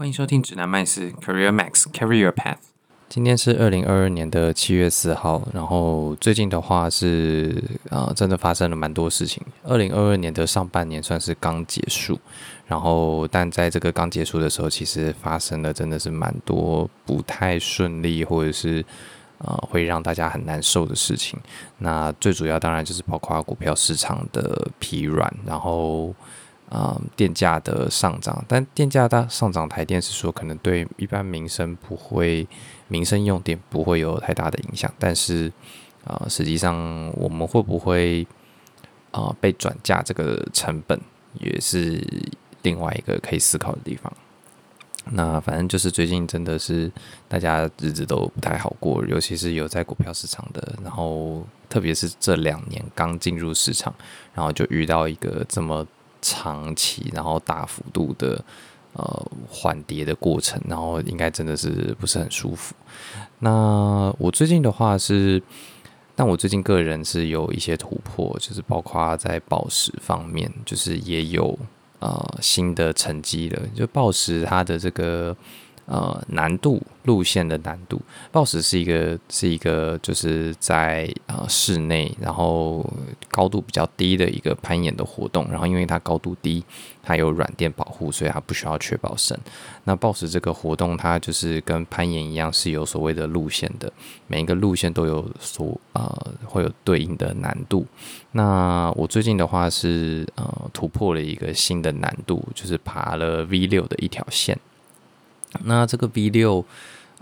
欢迎收听指南麦斯 Career Max Carry Your Path。今天是二零二二年的七月四号，然后最近的话是啊、呃，真的发生了蛮多事情。二零二二年的上半年算是刚结束，然后但在这个刚结束的时候，其实发生了真的是蛮多不太顺利，或者是啊、呃、会让大家很难受的事情。那最主要当然就是包括股票市场的疲软，然后。啊、嗯，电价的上涨，但电价大上涨，台电是说可能对一般民生不会，民生用电不会有太大的影响，但是啊、实际上我们会不会啊、被转嫁这个成本，也是另外一个可以思考的地方。那反正就是最近真的是大家日子都不太好过，尤其是有在股票市场的，然后特别是这两年刚进入市场，然后就遇到一个这么。长期，然后大幅度的呃缓跌的过程，然后应该真的是不是很舒服。那我最近的话是，但我最近个人是有一些突破，就是包括在宝石方面，就是也有呃新的成绩了。就宝石它的这个。呃，难度路线的难度，抱石是一个是一个就是在呃室内，然后高度比较低的一个攀岩的活动。然后因为它高度低，它有软垫保护，所以它不需要确保绳。那抱石这个活动，它就是跟攀岩一样，是有所谓的路线的，每一个路线都有所呃会有对应的难度。那我最近的话是呃突破了一个新的难度，就是爬了 V 六的一条线。那这个 V 六，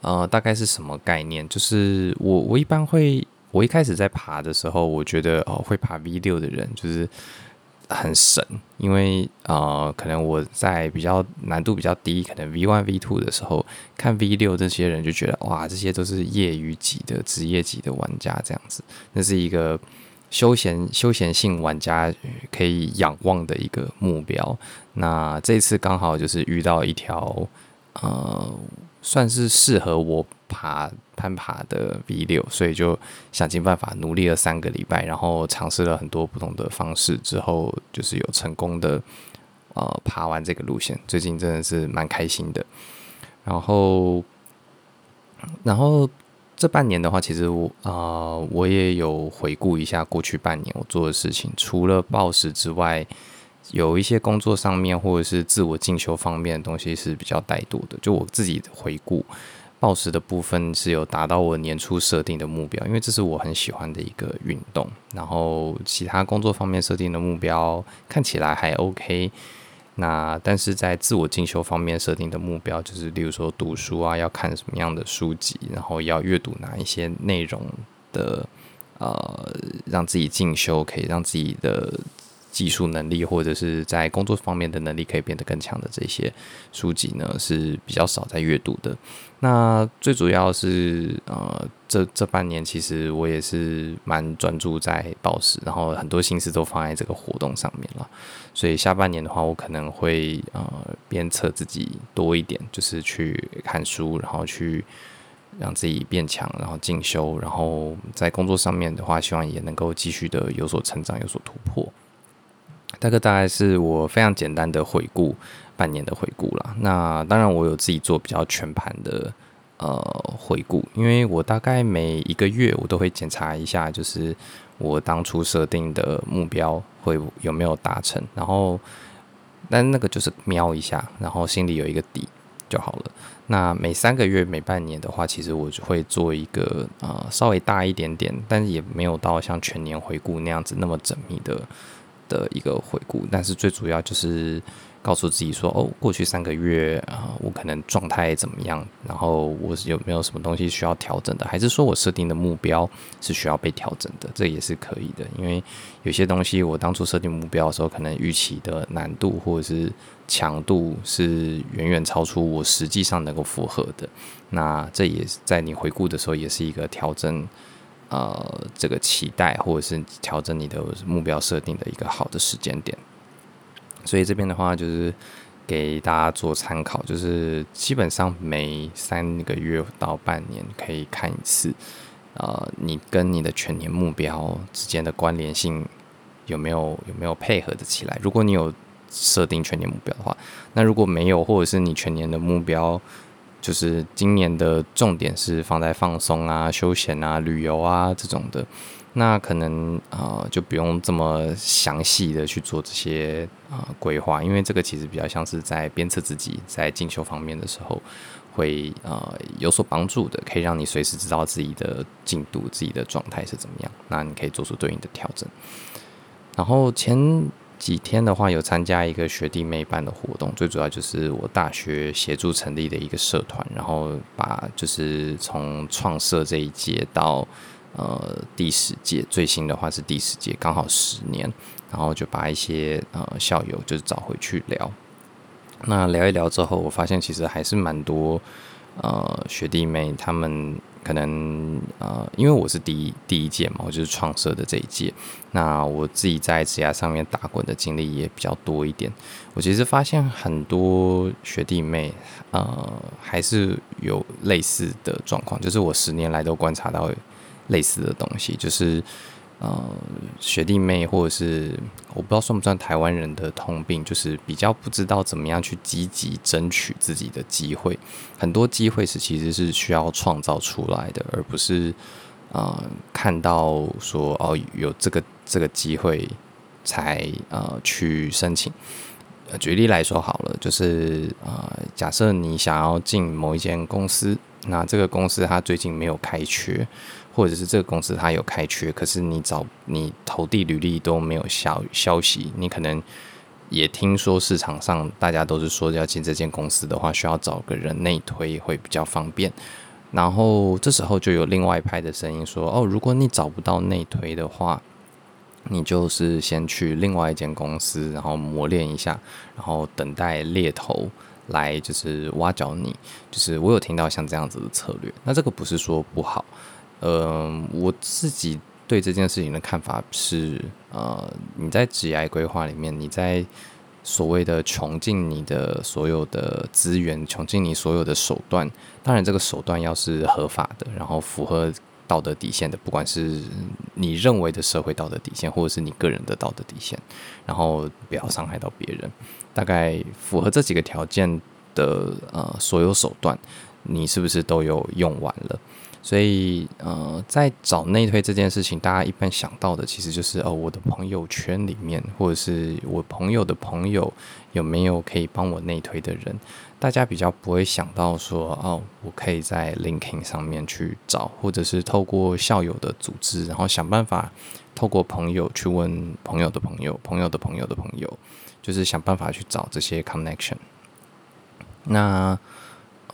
呃，大概是什么概念？就是我我一般会，我一开始在爬的时候，我觉得哦，会爬 V 六的人就是很神，因为呃，可能我在比较难度比较低，可能 V one V two 的时候看 V 六这些人就觉得哇，这些都是业余级的职业级的玩家这样子，那是一个休闲休闲性玩家可以仰望的一个目标。那这次刚好就是遇到一条。呃，算是适合我爬攀爬的 V 六，所以就想尽办法努力了三个礼拜，然后尝试了很多不同的方式之后，就是有成功的呃爬完这个路线。最近真的是蛮开心的。然后，然后这半年的话，其实我啊、我也有回顾一下过去半年我做的事情，除了暴食之外。有一些工作上面或者是自我进修方面的东西是比较怠惰的。就我自己回顾，暴食的部分是有达到我年初设定的目标，因为这是我很喜欢的一个运动。然后其他工作方面设定的目标看起来还 OK。那但是在自我进修方面设定的目标，就是例如说读书啊，要看什么样的书籍，然后要阅读哪一些内容的，呃，让自己进修，可以让自己的。技术能力或者是在工作方面的能力可以变得更强的这些书籍呢，是比较少在阅读的。那最主要是呃，这这半年其实我也是蛮专注在报时，然后很多心思都放在这个活动上面了。所以下半年的话，我可能会呃鞭策自己多一点，就是去看书，然后去让自己变强，然后进修，然后在工作上面的话，希望也能够继续的有所成长，有所突破。大概大概是我非常简单的回顾半年的回顾啦。那当然，我有自己做比较全盘的呃回顾，因为我大概每一个月我都会检查一下，就是我当初设定的目标会有没有达成。然后，但那个就是瞄一下，然后心里有一个底就好了。那每三个月、每半年的话，其实我就会做一个呃稍微大一点点，但是也没有到像全年回顾那样子那么缜密的。的一个回顾，但是最主要就是告诉自己说，哦，过去三个月啊，我可能状态怎么样，然后我有没有什么东西需要调整的，还是说我设定的目标是需要被调整的，这也是可以的。因为有些东西我当初设定目标的时候，可能预期的难度或者是强度是远远超出我实际上能够符合的，那这也在你回顾的时候，也是一个调整。呃，这个期待或者是调整你的目标设定的一个好的时间点，所以这边的话就是给大家做参考，就是基本上每三个月到半年可以看一次，呃，你跟你的全年目标之间的关联性有没有有没有配合的起来？如果你有设定全年目标的话，那如果没有，或者是你全年的目标就是今年的重点是放在放松啊、休闲啊、旅游啊这种的，那可能啊、呃、就不用这么详细的去做这些啊规划，因为这个其实比较像是在鞭策自己在进修方面的时候会呃有所帮助的，可以让你随时知道自己的进度、自己的状态是怎么样，那你可以做出对应的调整。然后前几天的话，有参加一个学弟妹办的活动，最主要就是我大学协助成立的一个社团，然后把就是从创社这一届到呃第十届，最新的话是第十届，刚好十年，然后就把一些呃校友就是找回去聊，那聊一聊之后，我发现其实还是蛮多呃学弟妹他们。可能呃，因为我是第一第一届嘛，我就是创设的这一届。那我自己在职涯上面打滚的经历也比较多一点。我其实发现很多学弟妹呃，还是有类似的状况，就是我十年来都观察到类似的东西，就是。呃，学弟妹或者是我不知道算不算台湾人的通病，就是比较不知道怎么样去积极争取自己的机会。很多机会是其实是需要创造出来的，而不是呃看到说哦有这个这个机会才呃去申请。举例来说好了，就是呃假设你想要进某一间公司，那这个公司它最近没有开缺。或者是这个公司它有开缺，可是你找你投递履历都没有消消息，你可能也听说市场上大家都是说要进这间公司的话，需要找个人内推会比较方便。然后这时候就有另外一派的声音说：“哦，如果你找不到内推的话，你就是先去另外一间公司，然后磨练一下，然后等待猎头来就是挖角你。”就是我有听到像这样子的策略，那这个不是说不好。呃，我自己对这件事情的看法是，呃，你在职业规划里面，你在所谓的穷尽你的所有的资源，穷尽你所有的手段，当然这个手段要是合法的，然后符合道德底线的，不管是你认为的社会道德底线，或者是你个人的道德底线，然后不要伤害到别人，大概符合这几个条件的呃所有手段，你是不是都有用完了？所以，呃，在找内推这件事情，大家一般想到的其实就是哦，我的朋友圈里面，或者是我朋友的朋友有没有可以帮我内推的人？大家比较不会想到说，哦，我可以在 LinkedIn 上面去找，或者是透过校友的组织，然后想办法透过朋友去问朋友的朋友、朋友的朋友的朋友，就是想办法去找这些 connection。那。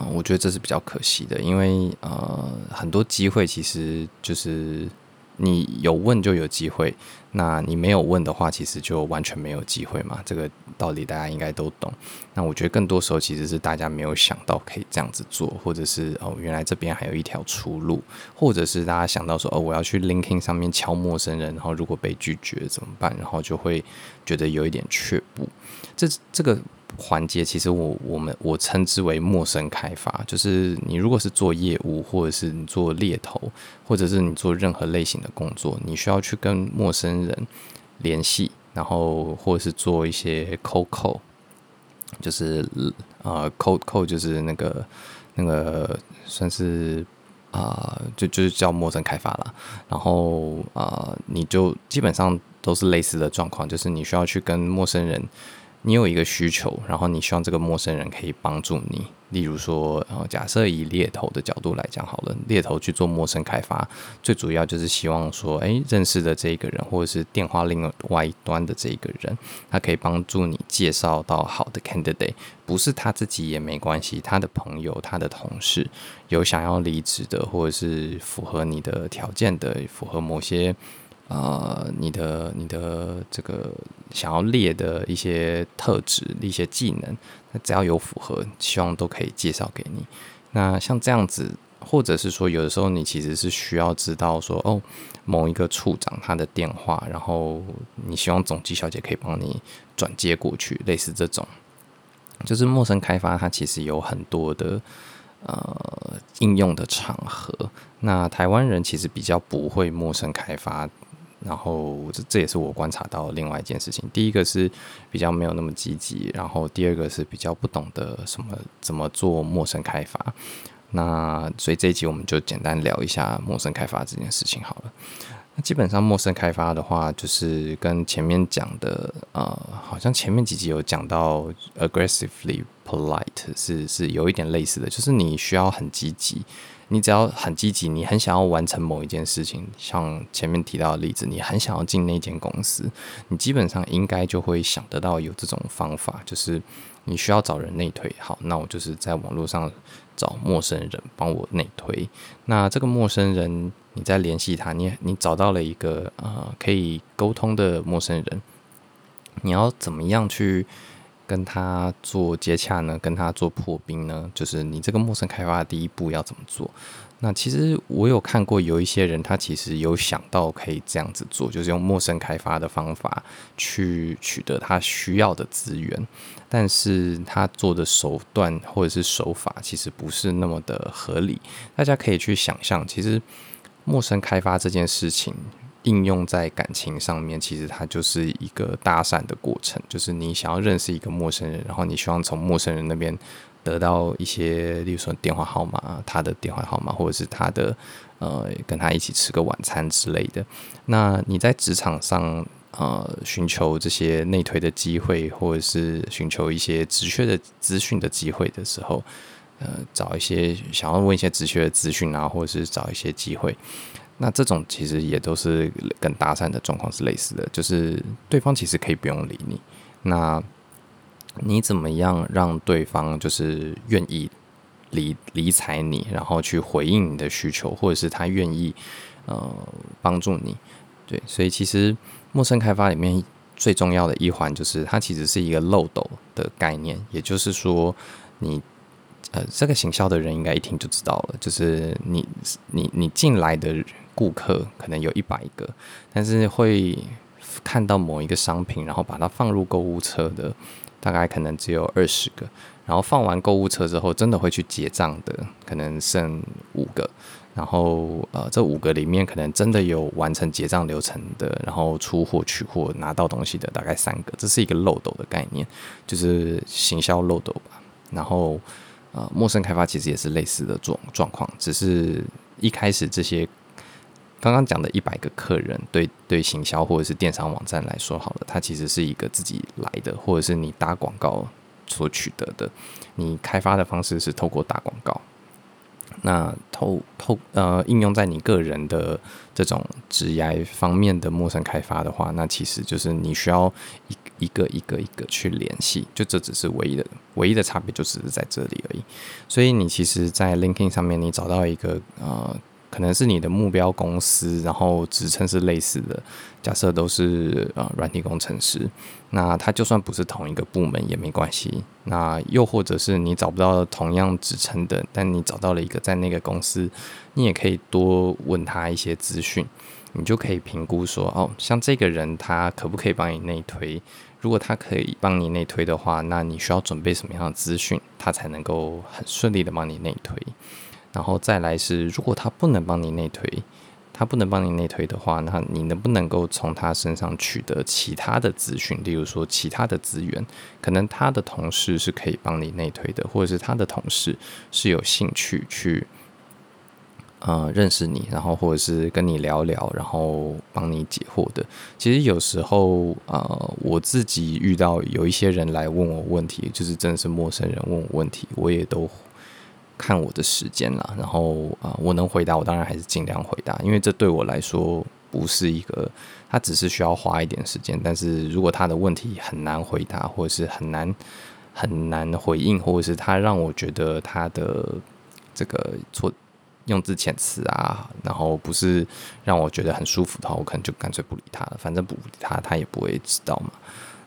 嗯，我觉得这是比较可惜的，因为呃，很多机会其实就是你有问就有机会，那你没有问的话，其实就完全没有机会嘛。这个道理大家应该都懂。那我觉得更多时候其实是大家没有想到可以这样子做，或者是哦，原来这边还有一条出路，或者是大家想到说哦，我要去 LinkedIn 上面敲陌生人，然后如果被拒绝怎么办？然后就会觉得有一点却步。这这个。环节其实我我们我称之为陌生开发，就是你如果是做业务，或者是你做猎头，或者是你做任何类型的工作，你需要去跟陌生人联系，然后或者是做一些 Coco，就是呃，Coco 就是那个那个算是啊、就就是叫陌生开发啦。然后啊、你就基本上都是类似的状况，就是你需要去跟陌生人。你有一个需求，然后你希望这个陌生人可以帮助你。例如说，呃，假设以猎头的角度来讲好了，猎头去做陌生开发，最主要就是希望说，哎，认识的这一个人，或者是电话另外一端的这一个人，他可以帮助你介绍到好的 candidate，不是他自己也没关系，他的朋友、他的同事有想要离职的，或者是符合你的条件的，符合某些。呃，你的你的这个想要列的一些特质、一些技能，那只要有符合，希望都可以介绍给你。那像这样子，或者是说，有的时候你其实是需要知道说，哦，某一个处长他的电话，然后你希望总机小姐可以帮你转接过去，类似这种，就是陌生开发，它其实有很多的呃应用的场合。那台湾人其实比较不会陌生开发。然后这这也是我观察到另外一件事情。第一个是比较没有那么积极，然后第二个是比较不懂得什么怎么做陌生开发。那所以这一集我们就简单聊一下陌生开发这件事情好了。那基本上陌生开发的话，就是跟前面讲的，呃，好像前面几集有讲到 aggressively polite 是是有一点类似的，就是你需要很积极，你只要很积极，你很想要完成某一件事情，像前面提到的例子，你很想要进那间公司，你基本上应该就会想得到有这种方法，就是你需要找人内推，好，那我就是在网络上找陌生人帮我内推，那这个陌生人。你再联系他，你你找到了一个呃可以沟通的陌生人，你要怎么样去跟他做接洽呢？跟他做破冰呢？就是你这个陌生开发的第一步要怎么做？那其实我有看过有一些人，他其实有想到可以这样子做，就是用陌生开发的方法去取得他需要的资源，但是他做的手段或者是手法其实不是那么的合理。大家可以去想象，其实。陌生开发这件事情应用在感情上面，其实它就是一个搭讪的过程。就是你想要认识一个陌生人，然后你希望从陌生人那边得到一些，例如说电话号码、他的电话号码，或者是他的呃跟他一起吃个晚餐之类的。那你在职场上呃寻求这些内推的机会，或者是寻求一些直缺的资讯的机会的时候。呃，找一些想要问一些直缺的资讯啊，或者是找一些机会，那这种其实也都是跟搭讪的状况是类似的，就是对方其实可以不用理你，那你怎么样让对方就是愿意理理睬你，然后去回应你的需求，或者是他愿意呃帮助你？对，所以其实陌生开发里面最重要的一环就是它其实是一个漏斗的概念，也就是说你。呃，这个行销的人应该一听就知道了，就是你你你进来的顾客可能有一百个，但是会看到某一个商品，然后把它放入购物车的，大概可能只有二十个，然后放完购物车之后，真的会去结账的，可能剩五个，然后呃，这五个里面可能真的有完成结账流程的，然后出货取货拿到东西的大概三个，这是一个漏斗的概念，就是行销漏斗吧，然后。呃，陌生开发其实也是类似的状状况，只是一开始这些刚刚讲的一百个客人，对对行销或者是电商网站来说，好了，它其实是一个自己来的，或者是你打广告所取得的。你开发的方式是透过打广告。那透透呃，应用在你个人的这种职业方面的陌生开发的话，那其实就是你需要一一个一个一个去联系，就这只是唯一的唯一的差别，就只是在这里而已。所以你其实，在 Linking 上面，你找到一个呃。可能是你的目标公司，然后职称是类似的，假设都是呃软体工程师，那他就算不是同一个部门也没关系。那又或者是你找不到同样职称的，但你找到了一个在那个公司，你也可以多问他一些资讯，你就可以评估说，哦，像这个人他可不可以帮你内推？如果他可以帮你内推的话，那你需要准备什么样的资讯，他才能够很顺利的帮你内推？然后再来是，如果他不能帮你内推，他不能帮你内推的话，那你能不能够从他身上取得其他的资讯？例如说，其他的资源，可能他的同事是可以帮你内推的，或者是他的同事是有兴趣去，呃，认识你，然后或者是跟你聊聊，然后帮你解惑的。其实有时候，呃，我自己遇到有一些人来问我问题，就是真的是陌生人问我问题，我也都。看我的时间了，然后啊、我能回答，我当然还是尽量回答，因为这对我来说不是一个，他只是需要花一点时间。但是如果他的问题很难回答，或者是很难很难回应，或者是他让我觉得他的这个错用字遣词啊，然后不是让我觉得很舒服的话，我可能就干脆不理他了。反正不理他，他也不会知道嘛。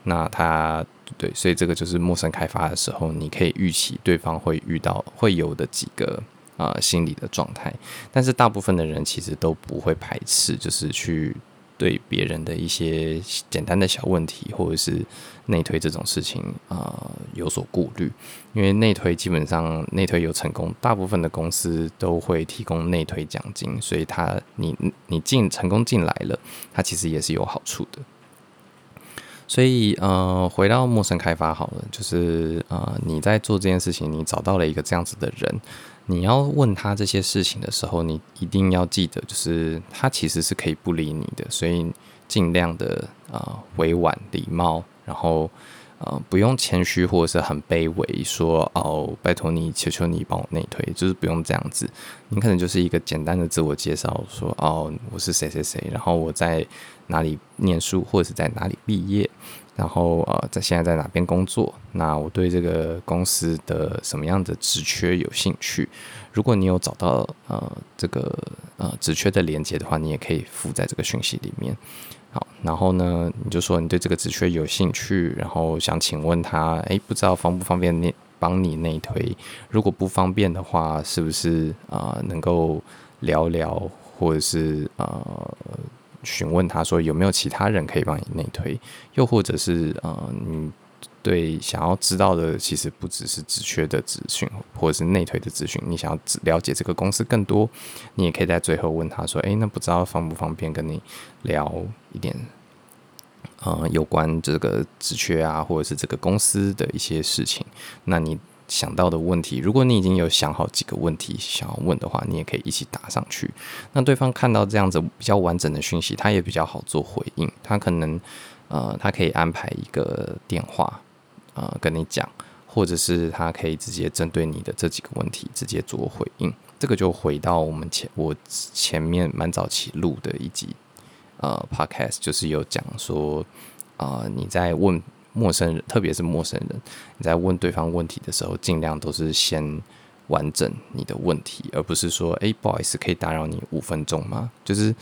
那他对，所以这个就是陌生开发的时候，你可以预期对方会遇到会有的几个啊、心理的状态，但是大部分的人其实都不会排斥，就是去对别人的一些简单的小问题，或者是内推这种事情啊、有所顾虑，因为内推基本上内推有成功，大部分的公司都会提供内推奖金，所以他你你进成功进来了，他其实也是有好处的。所以呃，回到陌生开发好了，就是呃你在做这件事情，你找到了一个这样子的人。你要问他这些事情的时候，你一定要记得，就是他其实是可以不理你的，所以尽量的呃委婉礼貌，然后呃不用谦虚或者是很卑微说哦，拜托你，求求你帮我内推，就是不用这样子。你可能就是一个简单的自我介绍，说哦我是谁谁谁，然后我在哪里念书或者是在哪里毕业。然后呃，在现在在哪边工作？那我对这个公司的什么样的职缺有兴趣？如果你有找到呃这个呃职缺的连接的话，你也可以附在这个讯息里面。好，然后呢，你就说你对这个职缺有兴趣，然后想请问他，哎，不知道方不方便内帮你内推？如果不方便的话，是不是啊、能够聊聊，或者是呃？询问他说有没有其他人可以帮你内推，又或者是呃，你对想要知道的其实不只是职缺的资讯，或者是内推的资讯，你想要了解这个公司更多，你也可以在最后问他说，诶，那不知道方不方便跟你聊一点，呃，有关这个职缺啊，或者是这个公司的一些事情，那你。想到的问题，如果你已经有想好几个问题想要问的话，你也可以一起打上去。那对方看到这样子比较完整的讯息，他也比较好做回应。他可能呃，他可以安排一个电话呃跟你讲，或者是他可以直接针对你的这几个问题直接做回应。这个就回到我们前我前面蛮早期录的一集呃 Podcast，就是有讲说啊、你在问。陌生人，特别是陌生人，你在问对方问题的时候，尽量都是先完整你的问题，而不是说，哎，不好意思，可以打扰你五分钟吗？就是，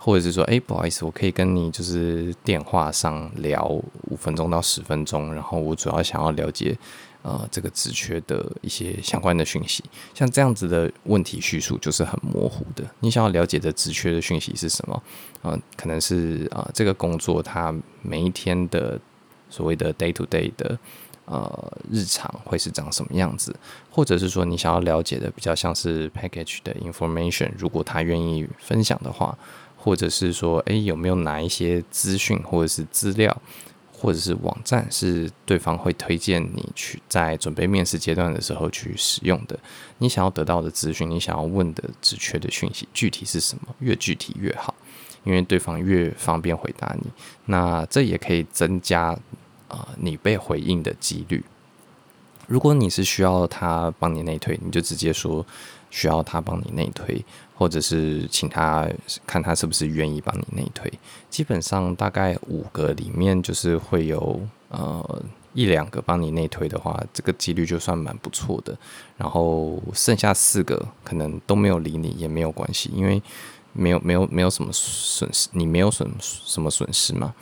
或者是说，哎，不好意思，我可以跟你就是电话上聊五分钟到十分钟，然后我主要想要了解，呃，这个职缺的一些相关的讯息。像这样子的问题叙述就是很模糊的。你想要了解的职缺的讯息是什么？呃，可能是啊、这个工作它每一天的。所谓的 day to day 的呃日常会是长什么样子，或者是说你想要了解的比较像是 package 的 information，如果他愿意分享的话，或者是说诶，有没有哪一些资讯或者是资料或者是网站是对方会推荐你去在准备面试阶段的时候去使用的？你想要得到的资讯，你想要问的职缺的讯息具体是什么？越具体越好，因为对方越方便回答你，那这也可以增加。啊、你被回应的几率。如果你是需要他帮你内推，你就直接说需要他帮你内推，或者是请他看他是不是愿意帮你内推。基本上大概五个里面就是会有呃一两个帮你内推的话，这个几率就算蛮不错的。然后剩下四个可能都没有理你也没有关系，因为没有没有没有什么损失，你没有损什么损失嘛。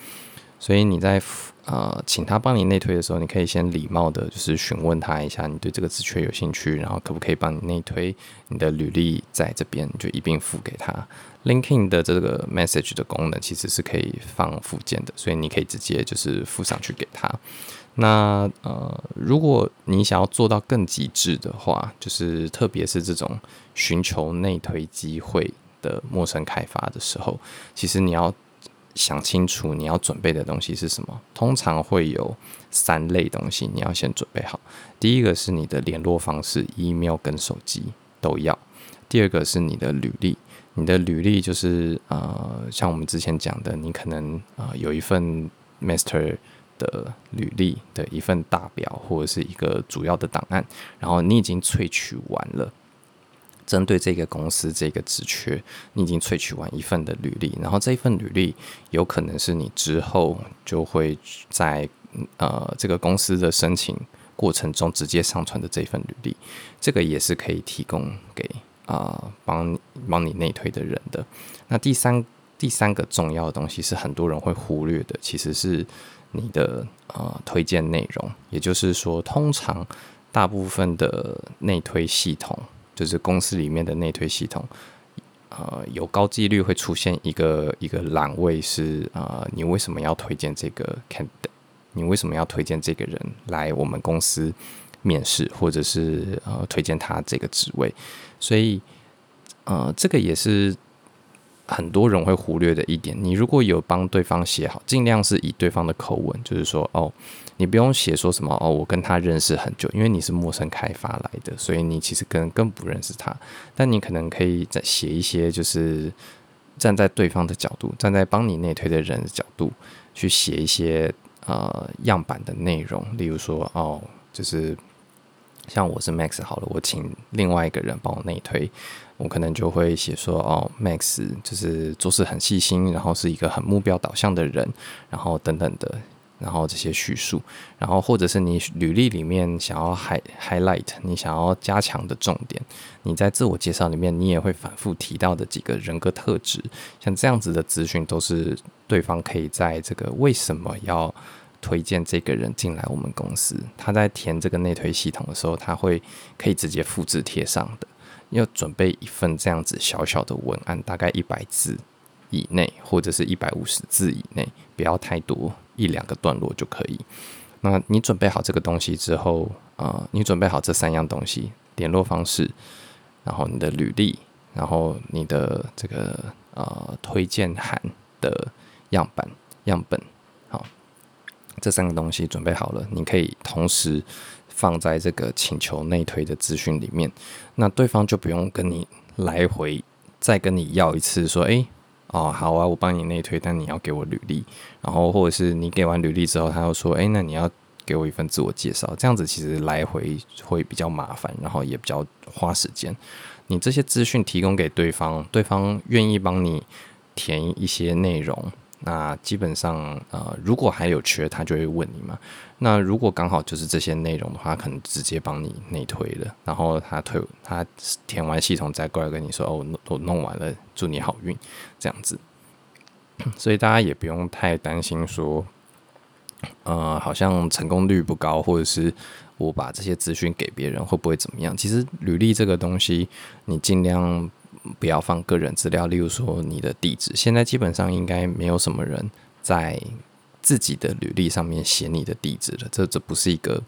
所以你在呃请他帮你内推的时候，你可以先礼貌的，就是询问他一下，你对这个职缺有兴趣，然后可不可以帮你内推？你的履历在这边，就一并附给他。Linking 的这个 message 的功能其实是可以放附件的，所以你可以直接就是附上去给他。那呃，如果你想要做到更极致的话，就是特别是这种寻求内推机会的陌生开发的时候，其实你要。想清楚你要准备的东西是什么，通常会有三类东西，你要先准备好。第一个是你的联络方式，email 跟手机都要。第二个是你的履历，你的履历就是呃，像我们之前讲的，你可能呃有一份 master 的履历的一份大表或者是一个主要的档案，然后你已经萃取完了。针对这个公司这个职缺，你已经萃取完一份的履历，然后这一份履历有可能是你之后就会在呃这个公司的申请过程中直接上传的这份履历，这个也是可以提供给啊、呃、帮帮你内推的人的。那第三第三个重要的东西是很多人会忽略的，其实是你的呃推荐内容，也就是说，通常大部分的内推系统。就是公司里面的内推系统，呃有高几率会出现一个一个栏位是呃你为什么要推荐这个 candidate？你为什么要推荐这个人来我们公司面试，或者是呃推荐他这个职位？所以呃这个也是。很多人会忽略的一点，你如果有帮对方写好，尽量是以对方的口吻，就是说，哦，你不用写说什么，哦，我跟他认识很久，因为你是陌生开发来的，所以你其实更更不认识他。但你可能可以再写一些，就是站在对方的角度，站在帮你内推的人的角度，去写一些呃样板的内容，例如说，哦，就是像我是 Max 好了，我请另外一个人帮我内推。我可能就会写说，哦，Max 就是做事很细心，然后是一个很目标导向的人，然后等等的，然后这些叙述，然后或者是你履历里面想要 high highlight，你想要加强的重点，你在自我介绍里面你也会反复提到的几个人格特质，像这样子的资讯都是对方可以在这个为什么要推荐这个人进来我们公司，他在填这个内推系统的时候，他会可以直接复制贴上的。要准备一份这样子小小的文案，大概一百字以内，或者是一百五十字以内，不要太多，一两个段落就可以。那你准备好这个东西之后，啊、呃，你准备好这三样东西：联络方式，然后你的履历，然后你的这个呃推荐函的样板样本，这三个东西准备好了，你可以同时。放在这个请求内推的资讯里面，那对方就不用跟你来回再跟你要一次，说，诶，哦，好啊，我帮你内推，但你要给我履历，然后或者是你给完履历之后，他又说，诶，那你要给我一份自我介绍，这样子其实来回会比较麻烦，然后也比较花时间。你这些资讯提供给对方，对方愿意帮你填一些内容。那基本上，呃，如果还有缺，他就会问你嘛。那如果刚好就是这些内容的话，可能直接帮你内推了，然后他推他填完系统再过来跟你说，哦，我弄完了，祝你好运，这样子。所以大家也不用太担心说，呃，好像成功率不高，或者是我把这些资讯给别人会不会怎么样？其实履历这个东西，你尽量。不要放个人资料，例如说你的地址。现在基本上应该没有什么人在自己的履历上面写你的地址了，这这不是一个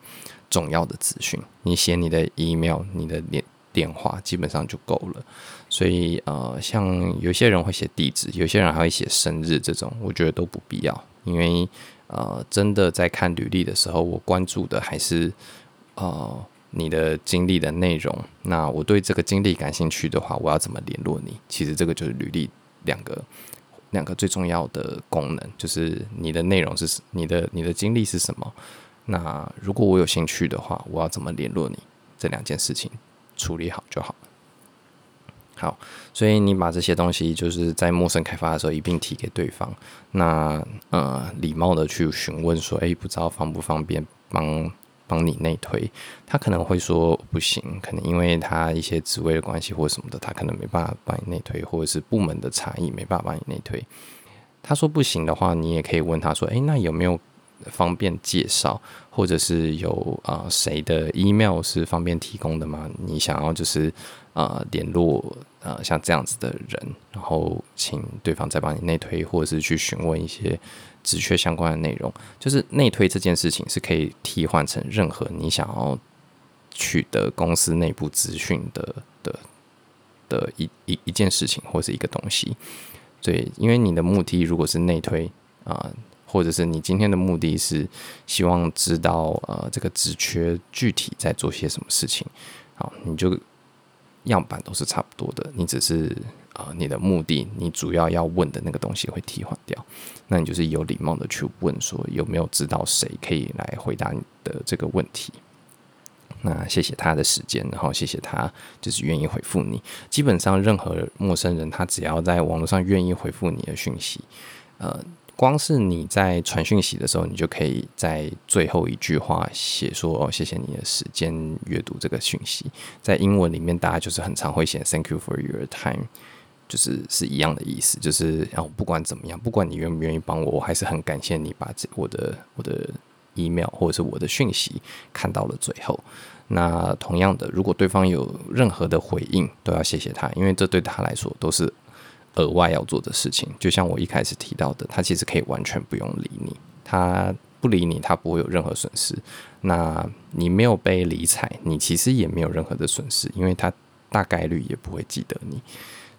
重要的资讯。你写你的 email、你的电电话，基本上就够了。所以呃，像有些人会写地址，有些人还会写生日，这种我觉得都不必要。因为呃，真的在看履历的时候，我关注的还是呃。你的经历的内容，那我对这个经历感兴趣的话，我要怎么联络你？其实这个就是履历两个两个最重要的功能，就是你的内容是你的你的经历是什么？那如果我有兴趣的话，我要怎么联络你？这两件事情处理好就好。好，所以你把这些东西就是在陌生开发的时候一并提给对方。那呃，礼貌的去询问说，诶，不知道方不方便帮。帮你内推，他可能会说不行，可能因为他一些职位的关系或者什么的，他可能没办法帮你内推，或者是部门的差异没办法帮你内推。他说不行的话，你也可以问他说：“诶，那有没有方便介绍，或者是有啊谁的 email 是方便提供的吗？你想要就是啊联络啊像这样子的人，然后请对方再帮你内推，或者是去询问一些。”职缺相关的内容，就是内推这件事情是可以替换成任何你想要取得公司内部资讯的的的一一一件事情或是一个东西。对，因为你的目的如果是内推啊、或者是你今天的目的是希望知道呃这个职缺具体在做些什么事情，好，你就样板都是差不多的，你只是。啊、呃，你的目的，你主要要问的那个东西会替换掉，那你就是有礼貌的去问说有没有知道谁可以来回答你的这个问题。那谢谢他的时间，然后谢谢他就是愿意回复你。基本上任何陌生人，他只要在网络上愿意回复你的讯息，呃，光是你在传讯息的时候，你就可以在最后一句话写说哦，谢谢你的时间阅读这个讯息。在英文里面，大家就是很常会写 Thank you for your time。就是是一样的意思，就是然后不管怎么样，不管你愿不愿意帮我，我还是很感谢你把这我的我的 email 或者是我的讯息看到了最后。那同样的，如果对方有任何的回应，都要谢谢他，因为这对他来说都是额外要做的事情。就像我一开始提到的，他其实可以完全不用理你，他不理你，他不会有任何损失。那你没有被理睬，你其实也没有任何的损失，因为他大概率也不会记得你。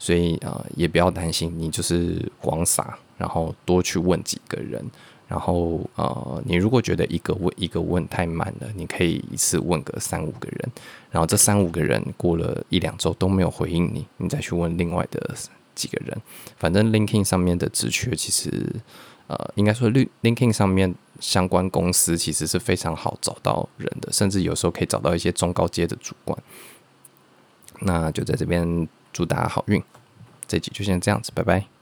所以啊、也不要担心，你就是广撒，然后多去问几个人。然后呃，你如果觉得一个问一个问太慢了，你可以一次问个三五个人，然后这三五个人过了一两周都没有回应你，你再去问另外的几个人。反正 LinkedIn 上面的职缺其实呃，应该说 LinkedIn 上面相关公司其实是非常好找到人的，甚至有时候可以找到一些中高阶的主管。那就在这边祝大家好运，这集就先这样子，拜拜。